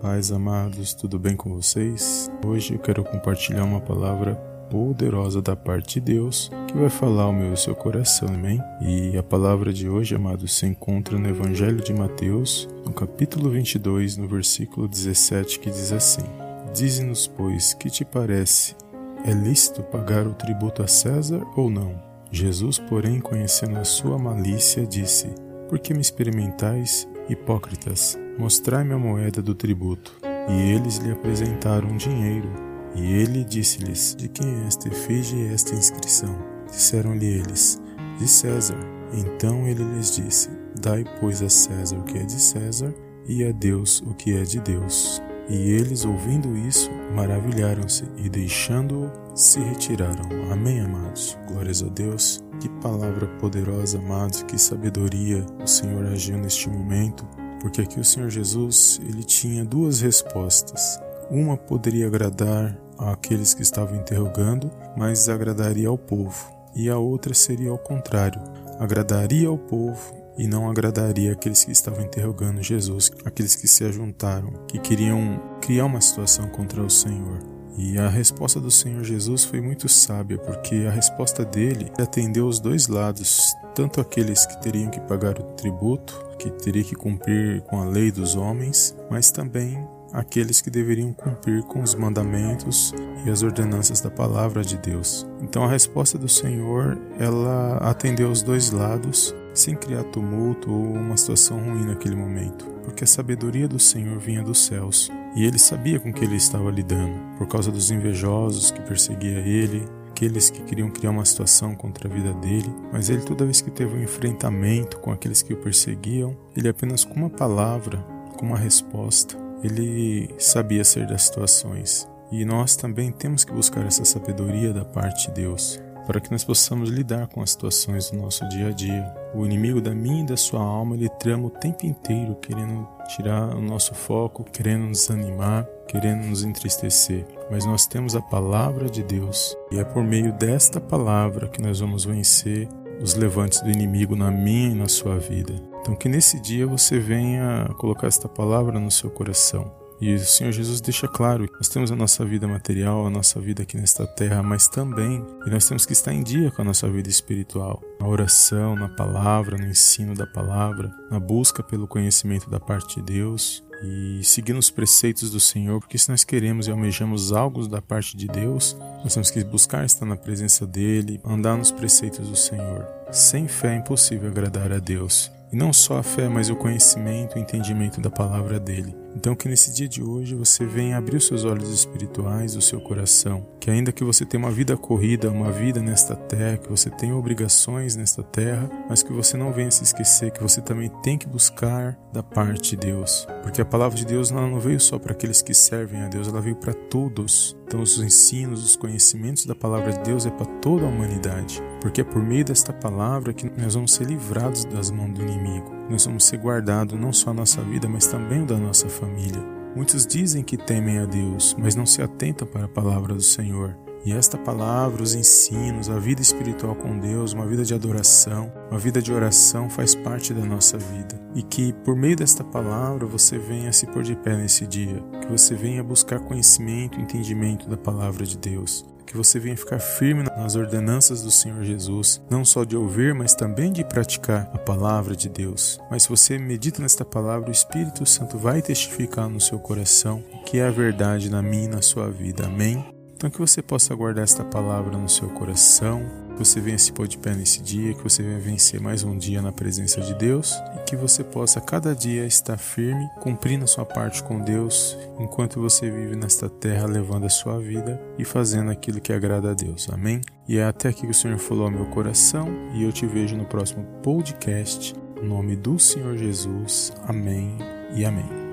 Pais amados, tudo bem com vocês? Hoje eu quero compartilhar uma palavra poderosa da parte de Deus que vai falar ao meu e seu coração, amém? E a palavra de hoje, amados, se encontra no Evangelho de Mateus, no capítulo 22, no versículo 17, que diz assim: Dize-nos, pois, que te parece? É lícito pagar o tributo a César ou não? Jesus, porém, conhecendo a sua malícia, disse: Por que me experimentais, hipócritas? Mostrai-me a moeda do tributo. E eles lhe apresentaram dinheiro. E ele disse-lhes: De quem é esta efígie e esta inscrição? Disseram-lhe eles: De César. Então ele lhes disse: Dai, pois, a César o que é de César, e a Deus o que é de Deus. E eles, ouvindo isso, maravilharam-se e, deixando-o, se retiraram. Amém, amados? Glórias a Deus. Que palavra poderosa, amados, que sabedoria o Senhor agiu neste momento, porque aqui o Senhor Jesus ele tinha duas respostas. Uma poderia agradar àqueles que estavam interrogando, mas agradaria ao povo. E a outra seria ao contrário, agradaria ao povo e não agradaria aqueles que estavam interrogando Jesus, aqueles que se ajuntaram, que queriam criar uma situação contra o Senhor. E a resposta do Senhor Jesus foi muito sábia, porque a resposta dele atendeu os dois lados, tanto aqueles que teriam que pagar o tributo, que teria que cumprir com a lei dos homens, mas também aqueles que deveriam cumprir com os mandamentos e as ordenanças da palavra de Deus. Então a resposta do Senhor, ela atendeu os dois lados sem criar tumulto ou uma situação ruim naquele momento, porque a sabedoria do Senhor vinha dos céus e ele sabia com que ele estava lidando, por causa dos invejosos que perseguia ele, aqueles que queriam criar uma situação contra a vida dele, mas ele toda vez que teve um enfrentamento com aqueles que o perseguiam, ele apenas com uma palavra, com uma resposta, ele sabia ser das situações. E nós também temos que buscar essa sabedoria da parte de Deus para que nós possamos lidar com as situações do nosso dia a dia. O inimigo da minha e da sua alma, ele trama o tempo inteiro querendo tirar o nosso foco, querendo nos animar, querendo nos entristecer. Mas nós temos a palavra de Deus e é por meio desta palavra que nós vamos vencer os levantes do inimigo na minha e na sua vida. Então que nesse dia você venha colocar esta palavra no seu coração e o Senhor Jesus deixa claro: nós temos a nossa vida material, a nossa vida aqui nesta terra, mas também e nós temos que estar em dia com a nossa vida espiritual, na oração, na palavra, no ensino da palavra, na busca pelo conhecimento da parte de Deus e seguindo os preceitos do Senhor, porque se nós queremos e almejamos algo da parte de Deus, nós temos que buscar estar na presença dele, andar nos preceitos do Senhor. Sem fé é impossível agradar a Deus. E não só a fé, mas o conhecimento e o entendimento da palavra dele. Então, que nesse dia de hoje você venha abrir os seus olhos espirituais, o seu coração, que ainda que você tenha uma vida corrida, uma vida nesta terra, que você tenha obrigações nesta terra, mas que você não venha se esquecer que você também tem que buscar da parte de Deus, porque a palavra de Deus não veio só para aqueles que servem a Deus, ela veio para todos. Então, os ensinos, os conhecimentos da palavra de Deus é para toda a humanidade, porque é por meio desta palavra que nós vamos ser livrados das mãos do inimigo. Nós vamos ser guardados não só a nossa vida, mas também da nossa família. Muitos dizem que temem a Deus, mas não se atentam para a palavra do Senhor. E esta palavra, os ensinos, a vida espiritual com Deus, uma vida de adoração, uma vida de oração faz parte da nossa vida. E que por meio desta palavra você venha se pôr de pé nesse dia, que você venha buscar conhecimento, entendimento da palavra de Deus, que você venha ficar firme nas ordenanças do Senhor Jesus, não só de ouvir, mas também de praticar a palavra de Deus. Mas se você medita nesta palavra, o Espírito Santo vai testificar no seu coração que é a verdade na minha e na sua vida. Amém? Então que você possa guardar esta palavra no seu coração, que você venha se pôr de pé nesse dia, que você venha vencer mais um dia na presença de Deus e que você possa cada dia estar firme, cumprindo a sua parte com Deus, enquanto você vive nesta terra levando a sua vida e fazendo aquilo que agrada a Deus. Amém? E é até aqui que o Senhor falou ao meu coração e eu te vejo no próximo podcast. Em nome do Senhor Jesus. Amém e amém.